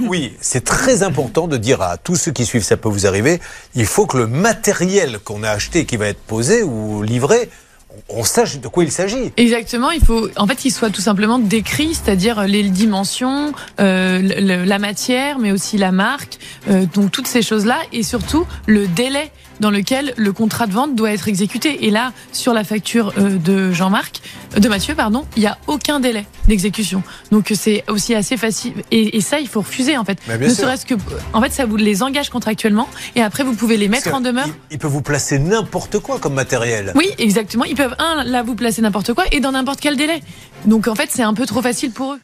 oui, c'est très important de dire à tous ceux qui suivent, ça peut vous arriver, il faut que le matériel qu'on a acheté, qui va être posé ou livré, on sache de quoi il s'agit. Exactement, il faut en fait qu'il soit tout simplement décrit, c'est-à-dire les dimensions, euh, la matière, mais aussi la marque, euh, donc toutes ces choses-là, et surtout le délai dans lequel le contrat de vente doit être exécuté. Et là, sur la facture euh, de Jean-Marc, euh, de Mathieu, pardon, il n'y a aucun délai d'exécution. Donc c'est aussi assez facile. Et, ça, il faut refuser en fait. ne serait-ce que, en fait, ça vous les engage contractuellement. Et après, vous pouvez les mettre en demeure. Ils, peuvent vous placer n'importe quoi comme matériel. Oui, exactement. Ils peuvent un là vous placer n'importe quoi et dans n'importe quel délai. Donc en fait, c'est un peu trop facile pour eux.